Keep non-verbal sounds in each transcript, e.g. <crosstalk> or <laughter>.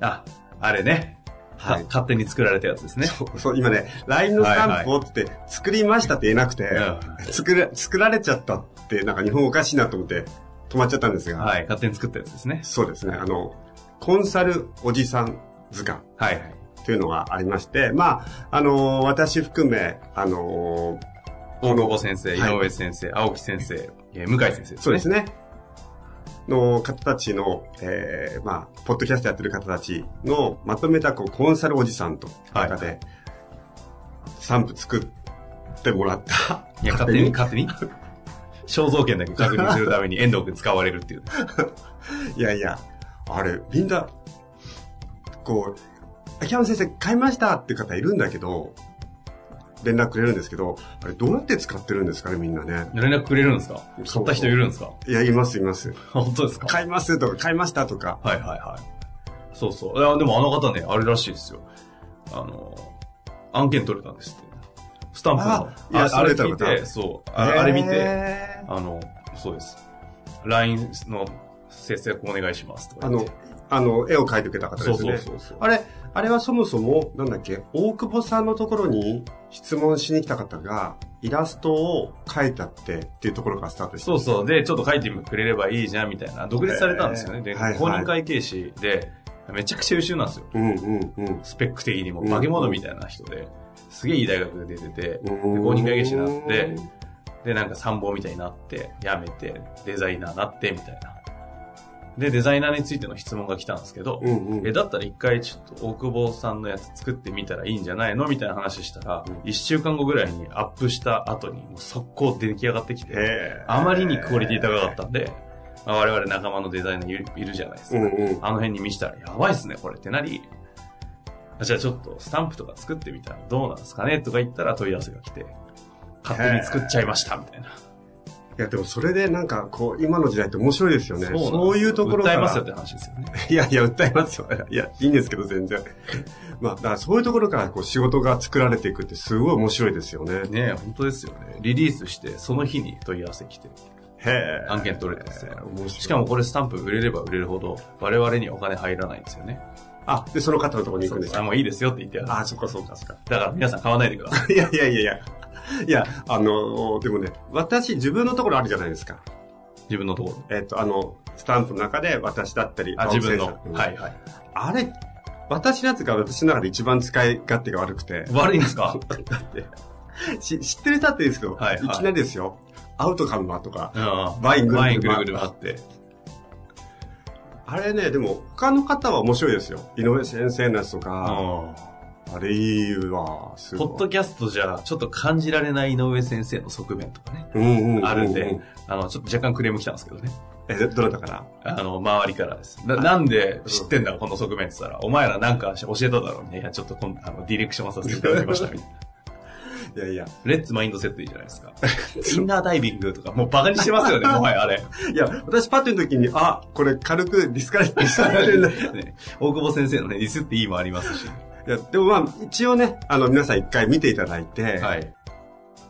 あ、あれね。はいか勝手に作られたやつですね。そうそう、今ね、LINE のスタンプをって言って、作りましたって言えなくて、う作れ、作られちゃったって、なんか日本おかしいなと思って止まっちゃったんですが、はい、勝手に作ったやつですね。そうですね、あの、コンサルおじさん図鑑はいはい。というのがありまして、まあ、あのー私含め、あのー大久保先生、井はい上先生、青木先生、えー向井先生ですね。そうですね。の方たちの、えー、まあ、ポッドキャストやってる方たちのまとめたこうコンサルおじさんと中で、スタンプ作ってもらった。いや、勝手に、勝手に？肖像権だけ確認するために <laughs> 遠藤君使われるっていう。いやいや、あれ、みんな、こう、秋山先生買いましたって方いるんだけど、連絡くれるんですけど、あれどうやって使ってるんですかね、みんなね。連絡くれるんですか？買った人いるんですか？いや、いますいます。<laughs> 本当ですか？買いますとか、買いましたとか。はいはいはい。そうそう。いや、でもあの方ね、あれらしいですよ。あの、案件取れたんですって。スタンプの。あいやああれ聞いそれ取れて、そう。ああれ見て、あの、そうです。LINE の接続お願いしますとかあのあの、絵を描いてくれた方そうですね。そうそうそう。あれ、あれはそもそも、なんだっけ、大久保さんのところに質問しに来た方が、イラストを描いたってっていうところからスタートして。そうそう。で、ちょっと書いてくれればいいじゃんみたいな。独立されたんですよね。で、はいはい公認会計士で、めちゃくちゃ優秀なんですよ。うんうんうん。スペック的にも、うん化け物みたいな人で、すげえいい大学で出てて、で公公認会計士になって、で、なんか参謀みたいになって、辞めて、デザイナーになって、みたいな。で、デザイナーについての質問が来たんですけど、うんうん。え、だったら一回ちょっと大久保さんのやつ作ってみたらいいんじゃないのみたいな話したらうん、一、週間後ぐらいにアップした後に、もう速攻出来上がってきて、あまりにクオリティ高かったんで、まあ、我々仲間のデザイナーいるじゃないですか。うんうん。あの辺に見したら、やばいっすね、これってなり、じゃあちょっとスタンプとか作ってみたらどうなんですかねとか言ったら問い合わせが来て、勝手に作っちゃいました、みたいな。いや、でもそれでなんか、こう、今の時代って面白いですよね。なんですそういうところから。訴えますよって話ですよね。<laughs> いやいや、訴えますよ。いや、いいんですけど、全然。<laughs> まあ、だからそういうところからこう仕事が作られていくってすごい面白いですよね。ねえ、本当ですよね。リリースして、その日に問い合わせ来て、へえ。案件取れてますよ。面白いしかもこれスタンプ売れれば売れるほど、我々にお金入らないんですよね。あ、で、その方のところに行くんですあ、かもういいですよって言って。あ、そっかそっかそっか。だから皆さん買わないでください。<laughs> いやいやいやいや。<laughs> いや、あの、でもね、私、自分のところあるじゃないですか。自分のところ？えっ、と、あの、スタンプの中で私だったり、あ、自分の？はいはい。あれ、私のやつが私の中で一番使い勝手が悪くて。悪いんですか？<laughs> だって、し知ってる人だっていいですけど、はいはいいきなりですよ。アウトカムはとか、うん。ワインぐるぐるワインぐるぐる回って。あれね、でも他の方は面白いですよ。井上先生のやつとか、あれいいわ、すごい。ポッドキャストじゃ、ちょっと感じられない井上先生の側面とかね、うんうんうんあるんで、あの、ちょっと若干クレーム来たんですけどね。え、どなたかな？あの、周りからです。ななんで知ってんだ、この側面って言ったら、お前らなんか教えただろうね。いや、ちょっとこんあのディレクションをさせていただきました、みたいな。<laughs> いやいや。レッツマインドセットいいじゃないですか。インナーダイビングとか、もうバカにしてますよね、<laughs> もはやあれ。いや、私パッと見た時に、あ、これ軽くディスカレディスカレるんだ。い <laughs> ね大久保先生のね、ディスっていいもありますし。や、でもまあ、一応ね、あの、皆さん一回見ていただいて、はい。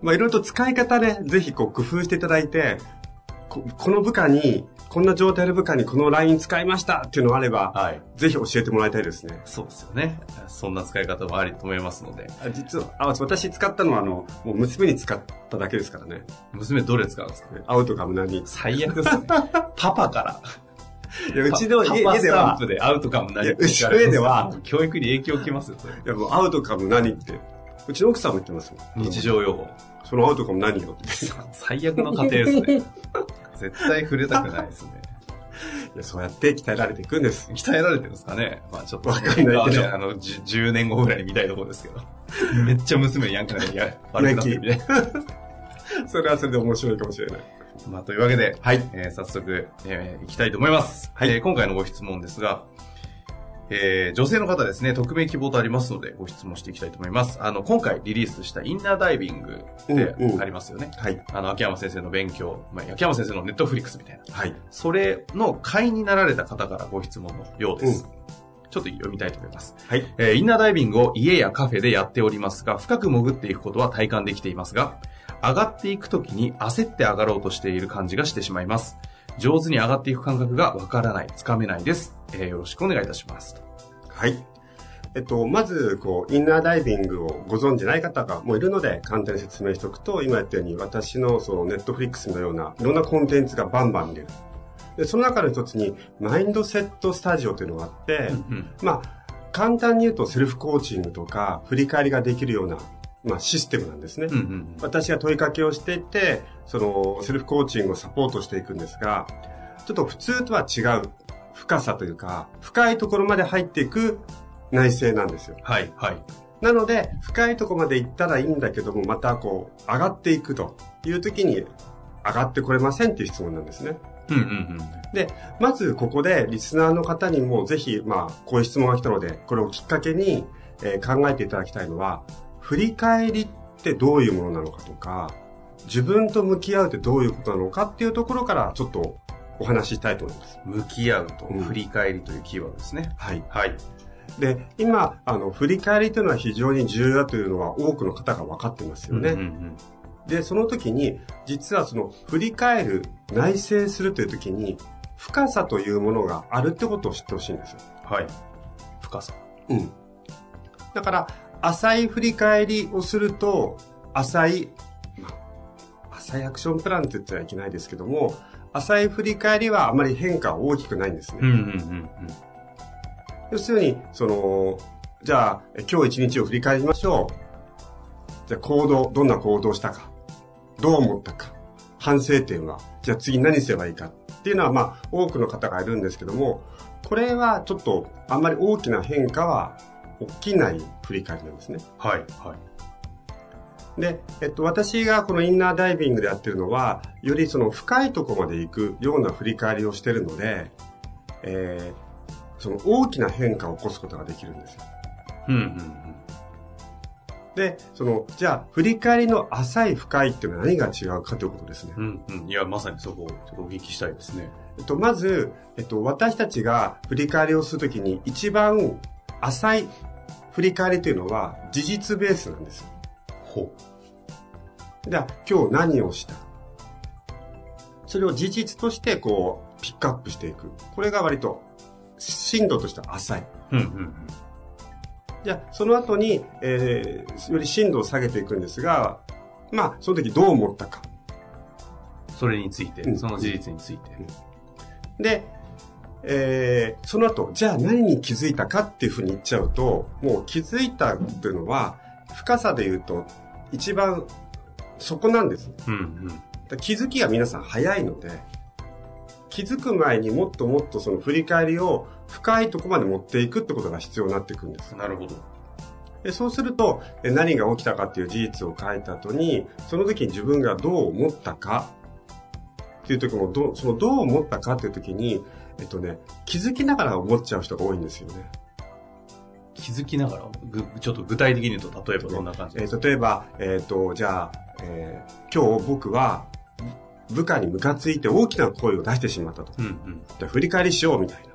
まあ、いろいろと使い方ね、ぜひこう工夫していただいて、ここの部下に、こんな状態の部下にこの LINE 使いましたっていうのがあれば、はい。ぜひ教えてもらいたいですね。そうですよね。そんな使い方もありと思いますので。あ実は、あ、私使ったのはあの、もう娘に使っただけですからね。娘どれ使うんですか？アウトカム何最悪ですね。<laughs> パパから。いやうちのパパスタン家ではプ、でアウトカム何うちの家では、教育に影響きますよ、それ。いやもうアウトカム何って、うちの奥さんも言ってますもん。日常用語。そのアウトカム何よって。最悪の家庭ですね。絶対触れたくないですね。<laughs> いやそうやって鍛えられていくんです。鍛えられてるんですかねまあちょっと。わかんないけどまあねあの、じゅ10年後ぐらいに見たいところですけど。めっちゃ娘にヤンキーなのにや悪くなってるみたいな。<laughs> それはそれで面白いかもしれない。まあというわけで、はい。えー早速、えー、いきたいと思います。はいえー今回のご質問ですが、えー女性の方ですね、匿名希望とありますので、ご質問していきたいと思います。あの、今回リリースしたインナーダイビングってうんうんありますよね。はい。あの、秋山先生の勉強、まあ、秋山先生のネットフリックスみたいな。はい。それの会員になられた方からご質問のようです。ちょっと読みたいと思います。はい。えーインナーダイビングを家やカフェでやっておりますが、深く潜っていくことは体感できていますが、上がっていくときに焦って上がろうとしている感じがしてしまいます。上手に上がっていく感覚がわからない、つかめないです。えーよろしくお願いいたします。はい。えっと、まず、こう、インナーダイビングをご存知ない方がもういるので、簡単に説明しておくと、今やったように、私の、その、ネットフリックスのような、いろんなコンテンツがバンバン見れる。で、その中の一つに、マインドセットスタジオというのがあって、うんまあ、簡単に言うと、セルフコーチングとか、振り返りができるような、まあ、システムなんですね。うんうん私が問いかけをしていって、その、セルフコーチングをサポートしていくんですが、ちょっと普通とは違う深さというか、深いところまで入っていく内政なんですよ。はい、はい。なので、深いところまで行ったらいいんだけども、またこう、上がっていくという時に、上がってこれませんっていう質問なんですね。うんうんうん。で、まずここでリスナーの方にもぜひ、まあ、こういう質問が来たので、これをきっかけに、えー考えていただきたいのは、振り返りってどういうものなのかとか、自分と向き合うってどういうことなのかっていうところからちょっとお話ししたいと思います。向き合うと、うん振り返りというキーワードですね。はい。はい。で、今、あの、振り返りというのは非常に重要だというのは多くの方が分かってますよね。うんうんで、その時に、実はその、振り返る、内省するという時に、深さというものがあるってことを知ってほしいんですよ。うん。はい。深さ。うん。だから、浅い振り返りをすると、浅い、まあ、浅いアクションプランって言ってはいけないですけども、浅い振り返りはあまり変化は大きくないんですね。うんうんうん要するに、その、じゃあ、え今日一日を振り返りましょう。じゃあ、行動、どんな行動をしたか。どう思ったか。反省点は。じゃあ次何すればいいか。っていうのは、まあ、多くの方がいるんですけども、これはちょっと、あんまり大きな変化は起きない振り返りなんですね。はい、はい。で、えっと、私がこのインナーダイビングでやってるのは、よりその深いところまで行くような振り返りをしてるので、えーその大きな変化を起こすことができるんですよ。うんうんうん。で、その、じゃあ、振り返りの浅い深いっていうのは何が違うかということですね。うんうん。いや、まさにそこをちょっとお聞きしたいですね。えっと、まず、えっと、私たちが振り返りをするときに一番浅い振り返りというのは事実ベースなんですよ。ほでは、今日何をした？それを事実としてこう、ピックアップしていく。これが割と、深度としては浅い。う。うんうんうん。じゃあ、その後に、えー、より深度を下げていくんですが、まあ、その時どう思ったか。それについて、うんその事実について。で、えー、その後、じゃあ何に気づいたかっていうふうに言っちゃうと、もう気づいたっていうのは、深さで言うと、一番、そこなんです。うんうん。気づきが皆さん早いので、気づく前にもっともっとその振り返りを深いところまで持っていくってことが必要になってくるんです。なるほど。でそうすると、え何が起きたかっていう事実を書いた後に、その時に自分がどう思ったかっていう時も、どうそのどう思ったかっていう時に、えっとね、気づきながら思っちゃう人が多いんですよね。気づきながら、ぐちょっと具体的に言うと、例えばどんな感じ？えですか、ー例えば、えっ、と、じゃあ、えー今日僕は部下にムカついて大きな声を出してしまったと。うんうん。じゃあ振り返りしようみたいな。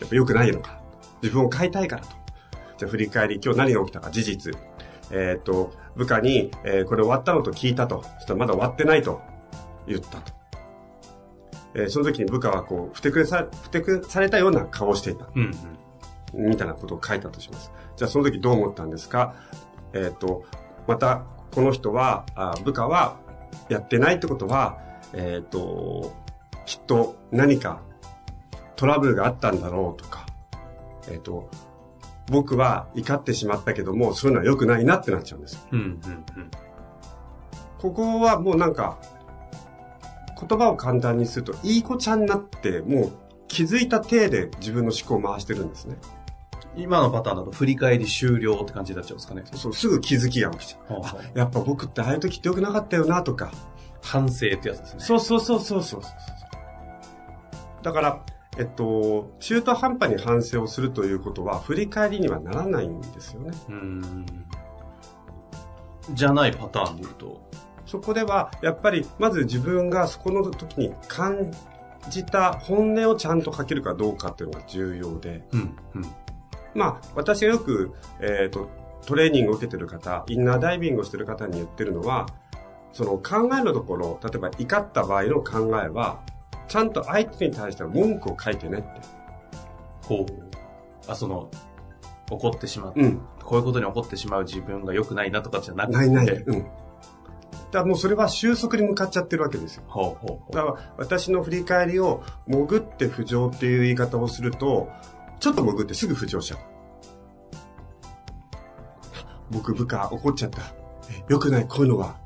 やっぱ良くないのか。自分を変えたいからと。じゃあ振り返り、今日何が起きたか事実。えっ、と、部下に、えーこれ終わったのと聞いたと。そしたらまだ終わってないと言ったと。えーその時に部下はこう、ふてくれさ、ふてくされたような顔をしていた。うんうん。みたいなことを書いたとします。じゃあその時どう思ったんですか？えっ、と、また、この人は、あ部下はやってないってことは、えっ、と、きっと何かトラブルがあったんだろうとか、えっ、と、僕は怒ってしまったけども、そういうのは良くないなってなっちゃうんですよ。うん、うん、うん。ここはもうなんか、言葉を簡単にすると、いい子ちゃんになって、もう気づいた体で自分の思考を回してるんですね。今のパターンだと振り返り終了って感じになっちゃうんですかね。そう、すぐ気づきが起きちゃう。はあはあやっぱ僕ってああいう時って良くなかったよなとか。反省ってやつですね。そうそうそうそうそう。だから、えっと、中途半端に反省をするということは、振り返りにはならないんですよね。うーん。じゃないパターンで言うと。そこでは、やっぱり、まず自分がそこの時に感じた本音をちゃんと書けるかどうかっていうのが重要で、うん、うん。まあ、私がよく、えっ、と、トレーニングを受けてる方、インナーダイビングをしてる方に言ってるのは、その考えのところ、例えば怒った場合の考えは、ちゃんと相手に対して文句を書いてねって。ほう。あ、その、怒ってしまう。うん。こういうことに怒ってしまう自分が良くないなとかじゃなくて。ないない。うん。だからもうそれは収束に向かっちゃってるわけですよ。ほうほうほだから私の振り返りを潜って浮上っていう言い方をすると、ちょっと潜ってすぐ浮上しちゃう。僕部下怒っちゃった。えよくない、こういうのは。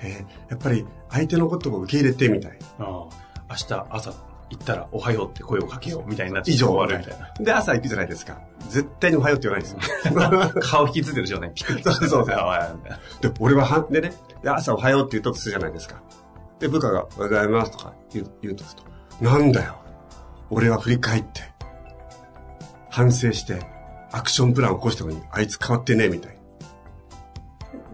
えーやっぱり相手のことを受け入れてみたい。う。ああ明日朝行ったらおはようって声をかけようみたいになって以上終わるみたいな。で、朝行くじゃないですか。絶対におはようって言わないんですよ。<laughs> 顔引きついてる状態ピクピクしてるそうそうあわやみたいなで、俺はは、でね、で朝おはようって言うとするじゃないですか。で、部下がおはようございますとか言う言うとすると、なんだよ。俺は振り返って、反省して、アクションプランを起こしたのに、あいつ変わってねえみたい。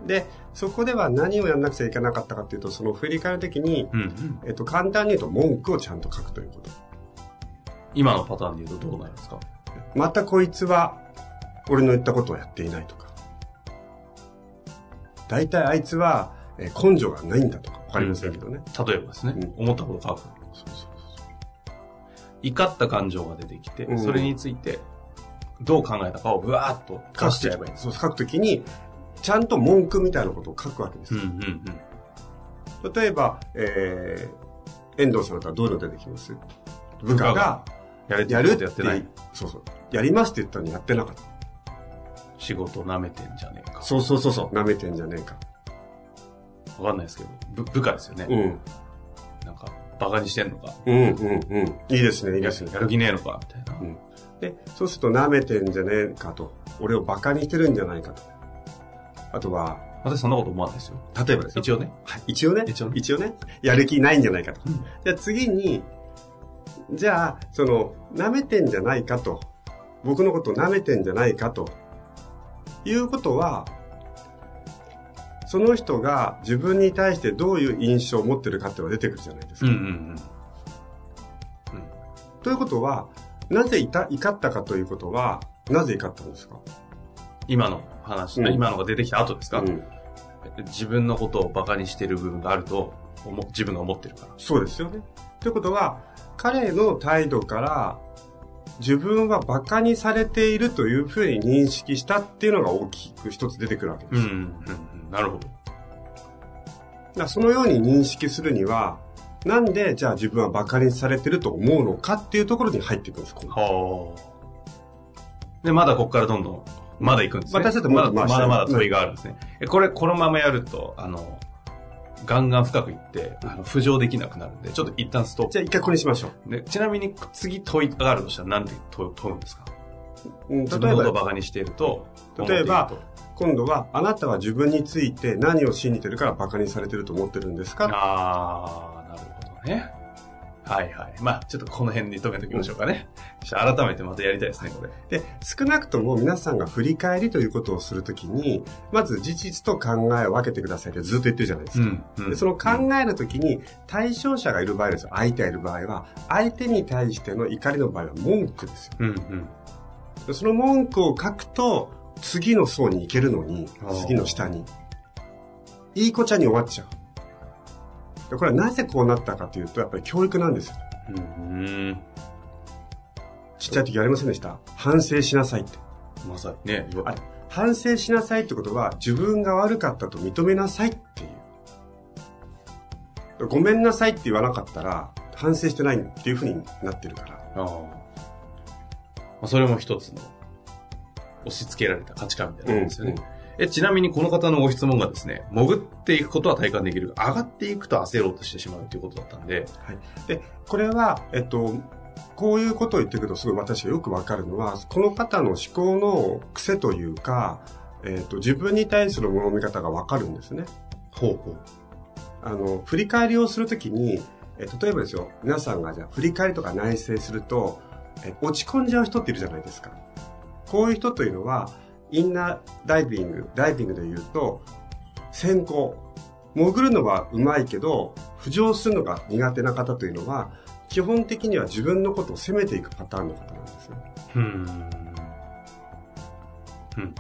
で、そこでは何をやんなくちゃいけなかったかっていうと、その振り返るときに、うんうん。えっと、簡単に言うと文句をちゃんと書くということ。今のパターンで言うとどうなるんですか？またこいつは、俺の言ったことをやっていないとか。大体あいつは、えー根性がないんだとか、わかりませんけどね。例えばですね、う思ったこと書く。そうそう怒った感情が出てきて、うんそれについてどう考えたかをブワーッと出しばいいんです。そう、書くときに、ちゃんと文句みたいなことを書くわけですうんよ。うんうん。例えば、えー、遠藤さんだったらどういうの出てきます？部下が、やれてやるってやってない。そうそう。やりますって言ったのにやってなかった。仕事舐めてんじゃねえか。そうそうそうそう。舐めてんじゃねえか。わかんないですけど、部部下ですよね。うん。なんか、バカにしてんのか。うん、うん、うん。いいですね、いいやですね。やる気ねえのか、みたいな。うん。で、そうすると舐めてんじゃねえかと。俺をバカにしてるんじゃないかと。あとは、私そんなこと思わないですよ。例えばですよ。一応ね。はい、一応ね。一応ね一応ね。やる気ないんじゃないかと。うんじゃあ次に、じゃあ、その、舐めてんじゃないかと。僕のこと舐めてんじゃないかと。いうことは、その人が自分に対してどういう印象を持ってるかっていうのが出てくるじゃないですか。うんうんうん。ということは、なぜいた怒ったかということは、なぜ怒ったんですか？今の話、うん今のが出てきた後ですか、うん自分のことをバカにしてる部分があると思、自分が思ってるから。そうですよね。ということは、彼の態度から、自分は馬鹿にされているというふうに認識したっていうのが大きく一つ出てくるわけです。うんうん。なるほど。だそのように認識するには、なんでじゃあ自分は馬鹿にされてると思うのかっていうところに入っていくんです。はあ。で、まだここからどんどん、まだ行くんですね。私だってもまだまだまだ問いがあるんですね。えこれ、このままやると、あの、ガンガン深くいって、あの、浮上できなくなるんで、ちょっと一旦ストッじゃあ一回これにしましょプ。で、ちなみに次問いがあるとしたら何て問問うんですか？う。うん、自分のことを例えば、バカにしていると、例えば今度は、あなたは自分について何を信じてるから馬鹿にされてると思ってるんですとか？あー、なるほどね。はいはい。まあちょっとこの辺に止めておきましょうかね。改めてまたやりたいですね、これ。で、少なくとも皆さんが振り返りということをするときに、まず事実と考えを分けてくださいってずっと言ってるじゃないですか。ん。うんでその考えるときに、対象者がいる場合ですよ。相手がいる場合は、相手に対しての怒りの場合は文句ですよ。うんうん。でその文句を書くと、次の層に行けるのに次の下に。いい子ちゃんに終わっちゃう。でこれはなぜこうなったかというと、やっぱり教育なんですよ。うん。ちっちゃい時やりませんでした？反省しなさいって。まさにね、よあ反省しなさいってことは、自分が悪かったと認めなさいっていう。ごめんなさいって言わなかったら、反省してないっていうふうになってるから。ああ。まあ、それも一つの押し付けられた価値観みたいなもんですよね。え、ちなみにこの方のご質問がですね、潜っていくことは体感できる。上がっていくと焦ろうとしてしまうということだったんで。はい。で、これは、えっと、こういうことを言ってくるとすごい私がよくわかるのは、この方の思考の癖というか、えっと、自分に対する物見方がわかるんですね。ほうほう。あの、振り返りをするときに、え例えばですよ、皆さんがじゃあ振り返りとか内省すると、え落ち込んじゃう人っているじゃないですか。こういう人というのは、インナーダイビング、ダイビングで言うと、先行。潜るのはうまいけど、浮上するのが苦手な方というのは、基本的には自分のことを責めていくパターンの方なんですよ。うん。うん。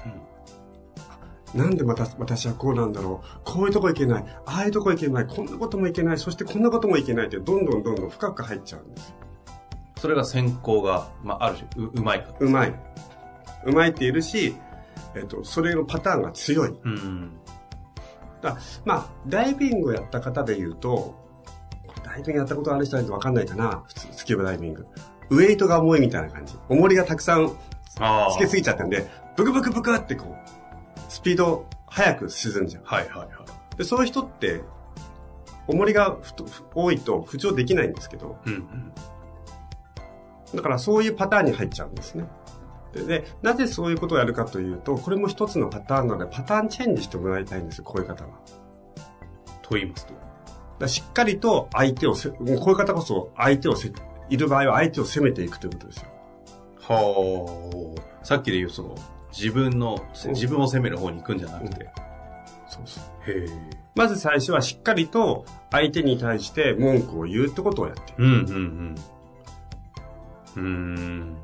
なんでまた私はこうなんだろう。こういうとこ行けない。ああいうとこ行けない。こんなこともいけない。そしてこんなこともいけないって、どんどんどんどん深く入っちゃうんです。それが先行が、まあ、ある種う、うまいか。うまい。うまいっているし、えっと、それのパターンが強い。うん、だまあ、ダイビングをやった方で言うと、ダイビングやったことある人ないと分かんないかな。普通、スキューバダイビング。ウェイトが重いみたいな感じ。重りがたくさんつけすぎちゃったんで、ブクブクブクってこう、スピード速く沈んじゃう。はいはいはい。で、そういう人って、重りが多いと浮上できないんですけど、うんうん、だからそういうパターンに入っちゃうんですね。でで、なぜそういうことをやるかというと、これも一つのパターンなので、パターンチェンジしてもらいたいんですよ、こういう方は。と言いますとだしっかりと相手をせ、こういう方こそ相手をせ、いる場合は相手を責めていくということですよ。はあ。さっきで言うその、自分の、自分を責める方に行くんじゃなくて。そうそう。へえ。まず最初はしっかりと相手に対して文句を言うってことをやってる。うんうんうん。うん。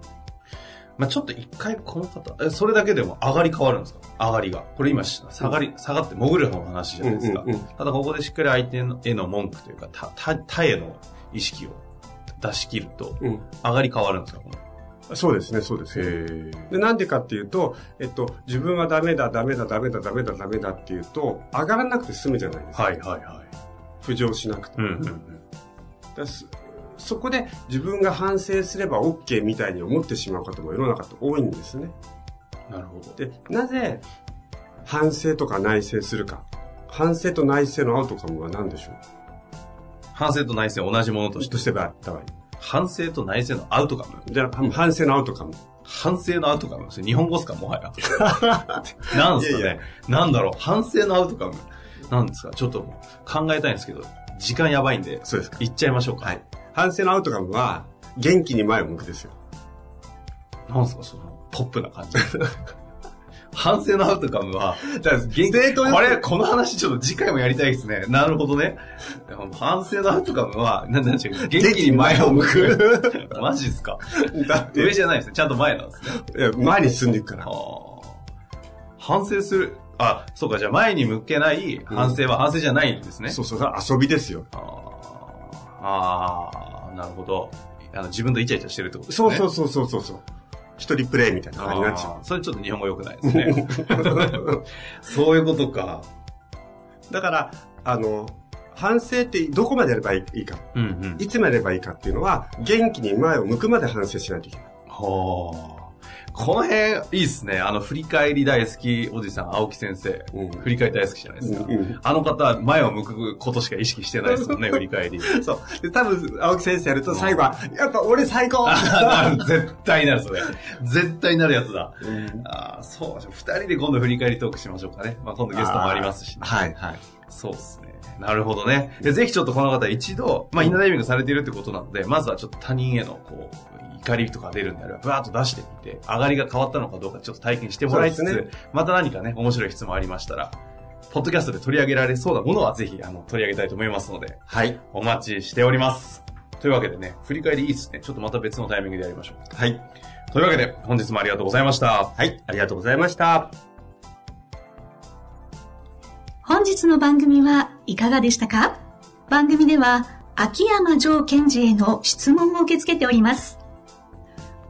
まあちょっと一回この方、え、それだけでも上がり変わるんですか？上がりが。これ今、下がり、下がって潜る方の話じゃないですか。うんうんうん、ただここでしっかり相手への文句というか、他、他、他への意識を出し切ると、上がり変わるんですか、このそうですね、そうですね。で、なんでかっていうと、えっと、自分はダメだ、ダメだ、ダメだ、ダメだ、ダメだっていうと、上がらなくて済むじゃないですか。はいはいはい。浮上しなくて。うんうんうん、そこで自分が反省すれば OK みたいに思ってしまう方も世の中って多いんですね。なるほど。で、なぜ反省とか内省するか。反省と内省のアウトカムは何でしょう？反省と内省同じものとして。としてばった場合。反省と内省のアウトカムじゃあ、反省のアウトカム。反省のアウトカム日本語っすかもはや。<laughs> なんすかねいやいやなんだろう反省のアウトカムなんですか？ちょっと考えたいんですけど、時間やばいんで。そうですか。言っちゃいましょうか。はい。反省のアウトカムは、元気に前を向くですよ。なんすかその、ポップな感じ。<laughs> 反省のアウトカムは、元気、これ、この話ちょっと次回もやりたいですね。なるほどね。反省のアウトカムは、なんなんちゅう、元気に前を向く。マジっすか？だって。上じゃないですね。ちゃんと前なんですね。いや、前に進んでいくから。反省する。あ、そうか、じゃあ前に向けない反省は反省じゃないんですね。うん、そうそう、遊びですよ。ああ、なるほど。あの、自分とイチャイチャしてるってことですね。そうそうそうそうそう。一人プレイみたいな感じになっちゃう。それちょっと日本語良くないですね。<laughs> そういうことか。だから、あの、反省ってどこまでやればいいか、うんうん、いつまでやればいいかっていうのは、元気に前を向くまで反省しないといけない。はあ。この辺、いいっすね。あの、振り返り大好きおじさん、青木先生。うん、振り返り大好きじゃないですか。うんうん、あの方、前を向くことしか意識してないですもんね、<laughs> 振り返り。そう。で、多分、青木先生やると最後は、やっぱ俺最高絶対なる、それ。<laughs> 絶対なるやつだ。うん、あそう。二人で今度振り返りトークしましょうかね。まあ、今度ゲストもありますし、ね、はい、はい。そうっすね。なるほどね。で、ぜひちょっとこの方一度、まあ、インナーダイビングされているってことなので、まずはちょっと他人への、こう、怒りとか出るんであれば、ブワーッと出してみて、上がりが変わったのかどうかちょっと体験してもらいつつ、ね、また何かね、面白い質問ありましたら、ポッドキャストで取り上げられそうなものはぜひ、あの、取り上げたいと思いますので、はい。お待ちしております。というわけでね、振り返りいいですね。ちょっとまた別のタイミングでやりましょう。はい。というわけで、本日もありがとうございました。はい、ありがとうございました。本日の番組はいかがでしたか？番組では、秋山城賢治への質問を受け付けております。